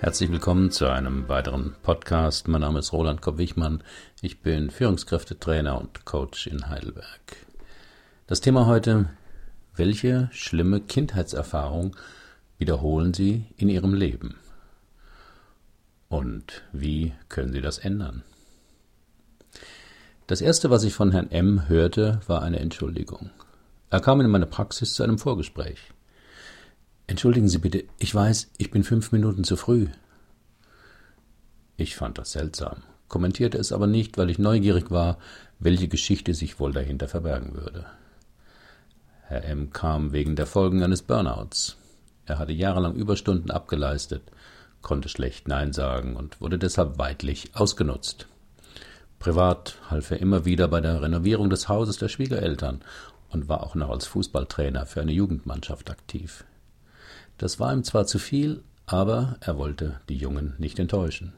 Herzlich willkommen zu einem weiteren Podcast. Mein Name ist Roland Kopp-Wichmann. Ich bin Führungskräftetrainer und Coach in Heidelberg. Das Thema heute, welche schlimme Kindheitserfahrung wiederholen Sie in Ihrem Leben? Und wie können Sie das ändern? Das erste, was ich von Herrn M. hörte, war eine Entschuldigung. Er kam in meine Praxis zu einem Vorgespräch. Entschuldigen Sie bitte, ich weiß, ich bin fünf Minuten zu früh. Ich fand das seltsam, kommentierte es aber nicht, weil ich neugierig war, welche Geschichte sich wohl dahinter verbergen würde. Herr M. kam wegen der Folgen eines Burnouts. Er hatte jahrelang Überstunden abgeleistet, konnte schlecht Nein sagen und wurde deshalb weidlich ausgenutzt. Privat half er immer wieder bei der Renovierung des Hauses der Schwiegereltern und war auch noch als Fußballtrainer für eine Jugendmannschaft aktiv. Das war ihm zwar zu viel, aber er wollte die Jungen nicht enttäuschen.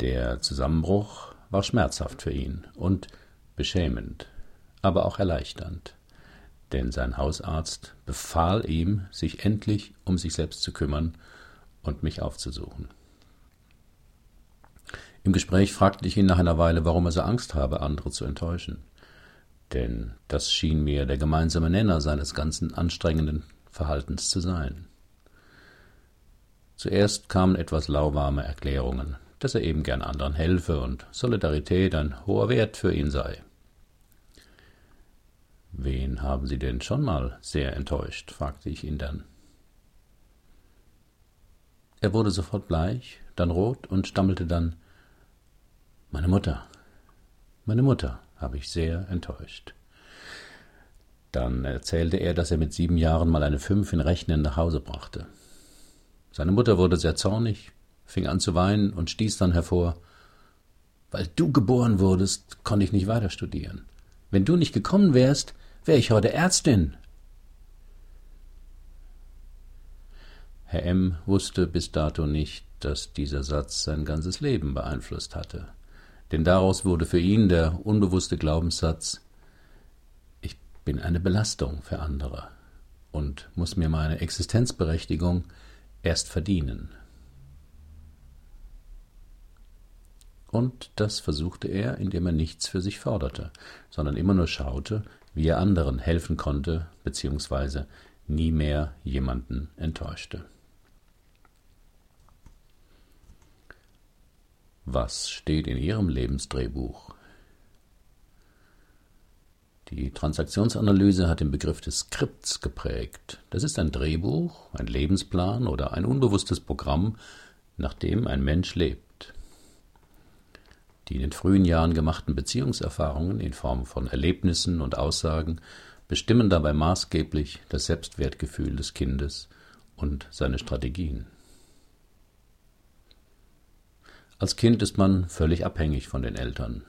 Der Zusammenbruch war schmerzhaft für ihn und beschämend, aber auch erleichternd, denn sein Hausarzt befahl ihm, sich endlich um sich selbst zu kümmern und mich aufzusuchen. Im Gespräch fragte ich ihn nach einer Weile, warum er so Angst habe, andere zu enttäuschen. Denn das schien mir der gemeinsame Nenner seines ganzen anstrengenden Verhaltens zu sein. Zuerst kamen etwas lauwarme Erklärungen, dass er eben gern anderen helfe und Solidarität ein hoher Wert für ihn sei. Wen haben Sie denn schon mal sehr enttäuscht? fragte ich ihn dann. Er wurde sofort bleich, dann rot und stammelte dann Meine Mutter. Meine Mutter habe ich sehr enttäuscht. Dann erzählte er, dass er mit sieben Jahren mal eine Fünf in Rechnen nach Hause brachte. Seine Mutter wurde sehr zornig, fing an zu weinen und stieß dann hervor Weil du geboren wurdest, konnte ich nicht weiter studieren. Wenn du nicht gekommen wärst, wäre ich heute Ärztin. Herr M. wusste bis dato nicht, dass dieser Satz sein ganzes Leben beeinflusst hatte, denn daraus wurde für ihn der unbewusste Glaubenssatz bin eine Belastung für andere und muss mir meine Existenzberechtigung erst verdienen. Und das versuchte er, indem er nichts für sich forderte, sondern immer nur schaute, wie er anderen helfen konnte, beziehungsweise nie mehr jemanden enttäuschte. Was steht in Ihrem Lebensdrehbuch? Die Transaktionsanalyse hat den Begriff des Skripts geprägt. Das ist ein Drehbuch, ein Lebensplan oder ein unbewusstes Programm, nach dem ein Mensch lebt. Die in den frühen Jahren gemachten Beziehungserfahrungen in Form von Erlebnissen und Aussagen bestimmen dabei maßgeblich das Selbstwertgefühl des Kindes und seine Strategien. Als Kind ist man völlig abhängig von den Eltern.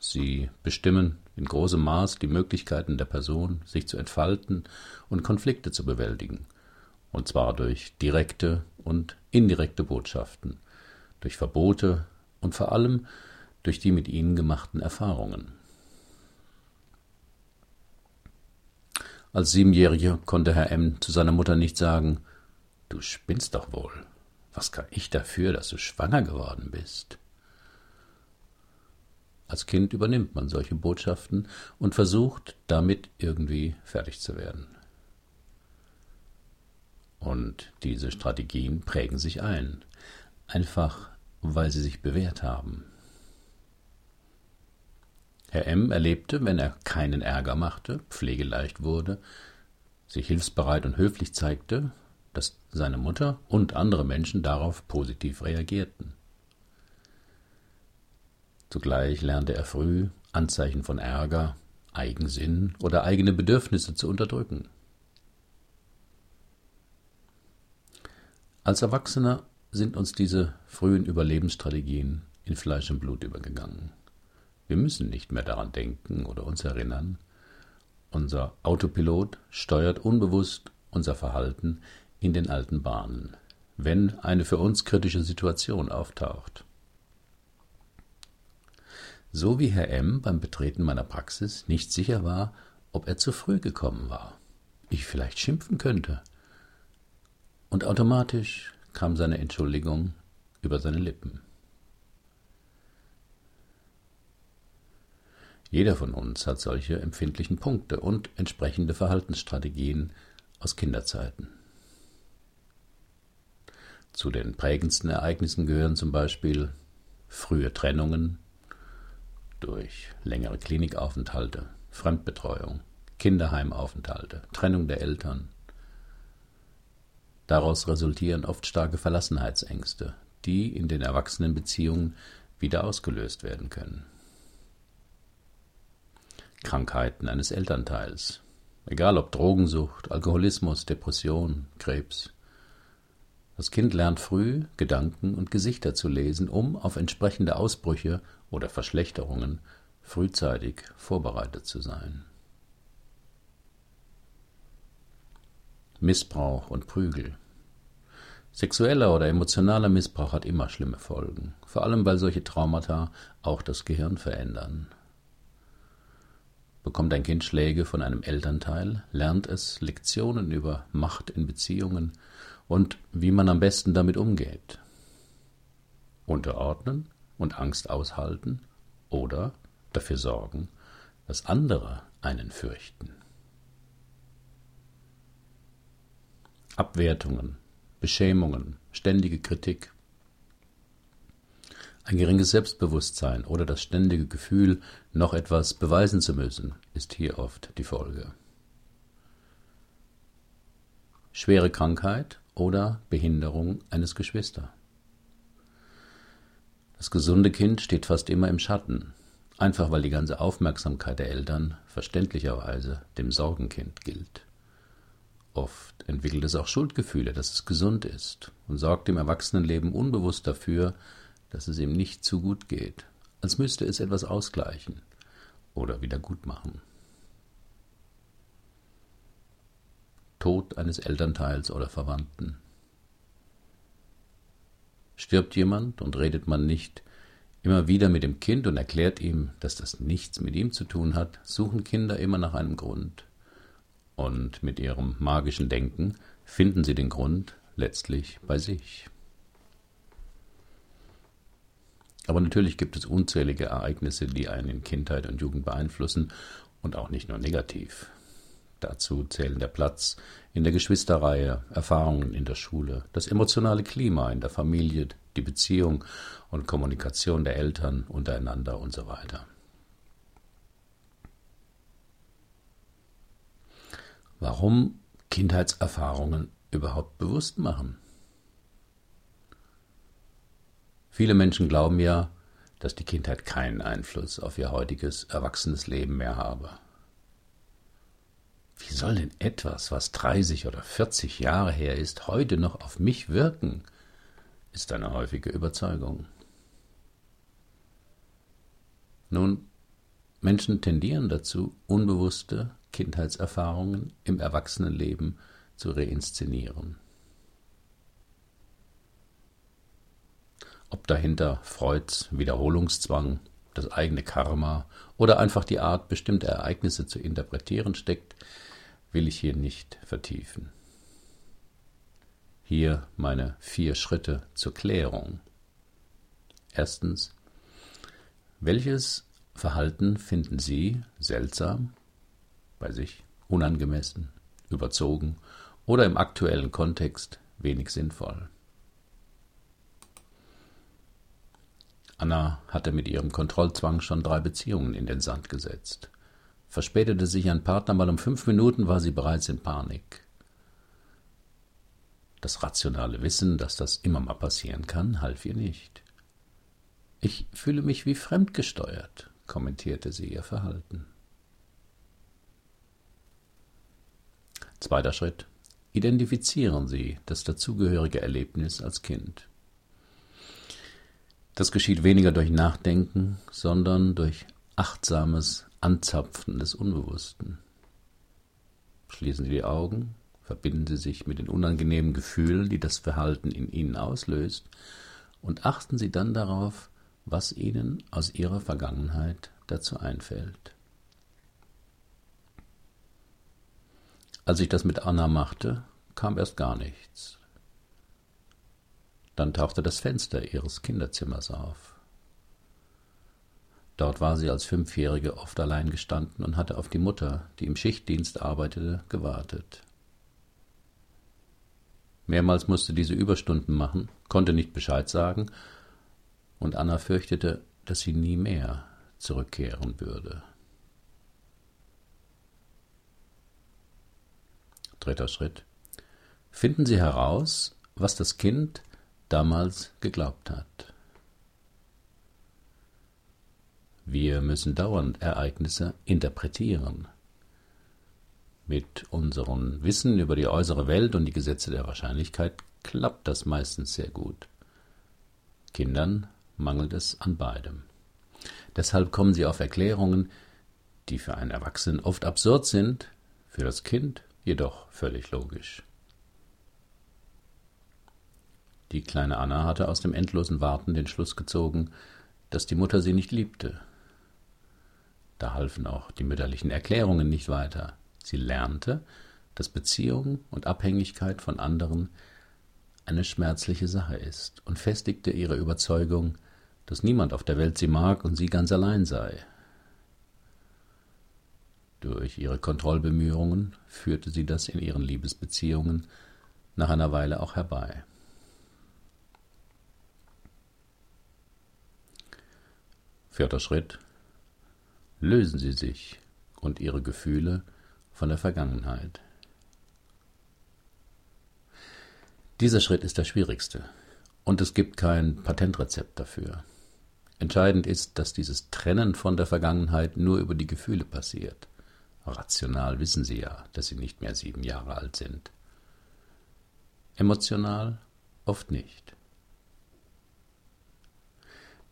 Sie bestimmen in großem Maß die Möglichkeiten der Person, sich zu entfalten und Konflikte zu bewältigen, und zwar durch direkte und indirekte Botschaften, durch Verbote und vor allem durch die mit ihnen gemachten Erfahrungen. Als Siebenjähriger konnte Herr M. zu seiner Mutter nicht sagen, Du spinnst doch wohl. Was kann ich dafür, dass du schwanger geworden bist? Als Kind übernimmt man solche Botschaften und versucht damit irgendwie fertig zu werden. Und diese Strategien prägen sich ein, einfach weil sie sich bewährt haben. Herr M. erlebte, wenn er keinen Ärger machte, pflegeleicht wurde, sich hilfsbereit und höflich zeigte, dass seine Mutter und andere Menschen darauf positiv reagierten. Zugleich lernte er früh, Anzeichen von Ärger, Eigensinn oder eigene Bedürfnisse zu unterdrücken. Als Erwachsener sind uns diese frühen Überlebensstrategien in Fleisch und Blut übergegangen. Wir müssen nicht mehr daran denken oder uns erinnern. Unser Autopilot steuert unbewusst unser Verhalten in den alten Bahnen, wenn eine für uns kritische Situation auftaucht. So wie Herr M. beim Betreten meiner Praxis nicht sicher war, ob er zu früh gekommen war, ich vielleicht schimpfen könnte. Und automatisch kam seine Entschuldigung über seine Lippen. Jeder von uns hat solche empfindlichen Punkte und entsprechende Verhaltensstrategien aus Kinderzeiten. Zu den prägendsten Ereignissen gehören zum Beispiel frühe Trennungen durch längere Klinikaufenthalte, Fremdbetreuung, Kinderheimaufenthalte, Trennung der Eltern. Daraus resultieren oft starke Verlassenheitsängste, die in den Erwachsenenbeziehungen wieder ausgelöst werden können. Krankheiten eines Elternteils, egal ob Drogensucht, Alkoholismus, Depression, Krebs. Das Kind lernt früh, Gedanken und Gesichter zu lesen, um auf entsprechende Ausbrüche oder Verschlechterungen frühzeitig vorbereitet zu sein. Missbrauch und Prügel. Sexueller oder emotionaler Missbrauch hat immer schlimme Folgen, vor allem weil solche Traumata auch das Gehirn verändern. Bekommt ein Kind Schläge von einem Elternteil, lernt es Lektionen über Macht in Beziehungen und wie man am besten damit umgeht. Unterordnen und Angst aushalten oder dafür sorgen, dass andere einen fürchten. Abwertungen, Beschämungen, ständige Kritik, ein geringes Selbstbewusstsein oder das ständige Gefühl, noch etwas beweisen zu müssen, ist hier oft die Folge. Schwere Krankheit oder Behinderung eines Geschwister. Das gesunde Kind steht fast immer im Schatten, einfach weil die ganze Aufmerksamkeit der Eltern verständlicherweise dem Sorgenkind gilt. Oft entwickelt es auch Schuldgefühle, dass es gesund ist und sorgt im Erwachsenenleben unbewusst dafür, dass es ihm nicht zu gut geht, als müsste es etwas ausgleichen oder wiedergutmachen. Tod eines Elternteils oder Verwandten. Stirbt jemand und redet man nicht immer wieder mit dem Kind und erklärt ihm, dass das nichts mit ihm zu tun hat, suchen Kinder immer nach einem Grund. Und mit ihrem magischen Denken finden sie den Grund letztlich bei sich. Aber natürlich gibt es unzählige Ereignisse, die einen in Kindheit und Jugend beeinflussen und auch nicht nur negativ. Dazu zählen der Platz in der Geschwisterreihe, Erfahrungen in der Schule, das emotionale Klima in der Familie, die Beziehung und Kommunikation der Eltern untereinander und so weiter. Warum Kindheitserfahrungen überhaupt bewusst machen? Viele Menschen glauben ja, dass die Kindheit keinen Einfluss auf ihr heutiges erwachsenes Leben mehr habe. Wie soll denn etwas, was 30 oder 40 Jahre her ist, heute noch auf mich wirken? ist eine häufige Überzeugung. Nun, Menschen tendieren dazu, unbewusste Kindheitserfahrungen im Erwachsenenleben zu reinszenieren. Ob dahinter Freuds Wiederholungszwang, das eigene Karma oder einfach die Art, bestimmte Ereignisse zu interpretieren steckt, will ich hier nicht vertiefen. Hier meine vier Schritte zur Klärung. Erstens, welches Verhalten finden Sie seltsam, bei sich unangemessen, überzogen oder im aktuellen Kontext wenig sinnvoll? Anna hatte mit ihrem Kontrollzwang schon drei Beziehungen in den Sand gesetzt. Verspätete sich ein Partner mal um fünf Minuten, war sie bereits in Panik. Das rationale Wissen, dass das immer mal passieren kann, half ihr nicht. Ich fühle mich wie fremdgesteuert, kommentierte sie ihr Verhalten. Zweiter Schritt. Identifizieren Sie das dazugehörige Erlebnis als Kind. Das geschieht weniger durch Nachdenken, sondern durch achtsames Anzapfen des Unbewussten. Schließen Sie die Augen, verbinden Sie sich mit den unangenehmen Gefühlen, die das Verhalten in Ihnen auslöst, und achten Sie dann darauf, was Ihnen aus Ihrer Vergangenheit dazu einfällt. Als ich das mit Anna machte, kam erst gar nichts. Dann tauchte das Fenster ihres Kinderzimmers auf. Dort war sie als Fünfjährige oft allein gestanden und hatte auf die Mutter, die im Schichtdienst arbeitete, gewartet. Mehrmals musste diese Überstunden machen, konnte nicht Bescheid sagen, und Anna fürchtete, dass sie nie mehr zurückkehren würde. Dritter Schritt. Finden Sie heraus, was das Kind damals geglaubt hat. Wir müssen dauernd Ereignisse interpretieren. Mit unserem Wissen über die äußere Welt und die Gesetze der Wahrscheinlichkeit klappt das meistens sehr gut. Kindern mangelt es an beidem. Deshalb kommen sie auf Erklärungen, die für einen Erwachsenen oft absurd sind, für das Kind jedoch völlig logisch. Die kleine Anna hatte aus dem endlosen Warten den Schluss gezogen, dass die Mutter sie nicht liebte, da halfen auch die mütterlichen Erklärungen nicht weiter. Sie lernte, dass Beziehung und Abhängigkeit von anderen eine schmerzliche Sache ist und festigte ihre Überzeugung, dass niemand auf der Welt sie mag und sie ganz allein sei. Durch ihre Kontrollbemühungen führte sie das in ihren Liebesbeziehungen nach einer Weile auch herbei. Vierter Schritt lösen Sie sich und Ihre Gefühle von der Vergangenheit. Dieser Schritt ist der schwierigste und es gibt kein Patentrezept dafür. Entscheidend ist, dass dieses Trennen von der Vergangenheit nur über die Gefühle passiert. Rational wissen Sie ja, dass Sie nicht mehr sieben Jahre alt sind. Emotional oft nicht.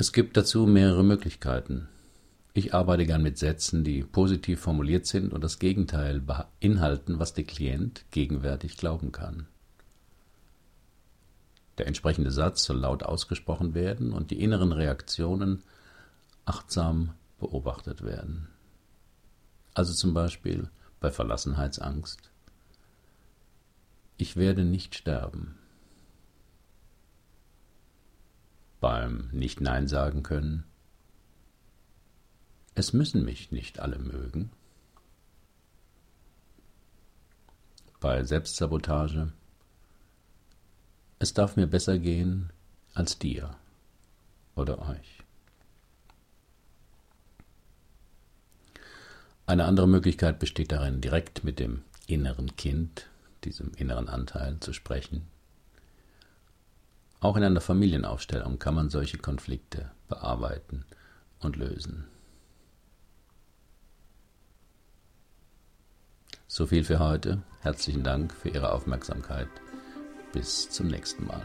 Es gibt dazu mehrere Möglichkeiten. Ich arbeite gern mit Sätzen, die positiv formuliert sind und das Gegenteil beinhalten, was der Klient gegenwärtig glauben kann. Der entsprechende Satz soll laut ausgesprochen werden und die inneren Reaktionen achtsam beobachtet werden. Also zum Beispiel bei Verlassenheitsangst. Ich werde nicht sterben. Beim Nicht Nein sagen können. Es müssen mich nicht alle mögen. Bei Selbstsabotage. Es darf mir besser gehen als dir oder euch. Eine andere Möglichkeit besteht darin, direkt mit dem inneren Kind, diesem inneren Anteil, zu sprechen. Auch in einer Familienaufstellung kann man solche Konflikte bearbeiten und lösen. So viel für heute. Herzlichen Dank für Ihre Aufmerksamkeit. Bis zum nächsten Mal.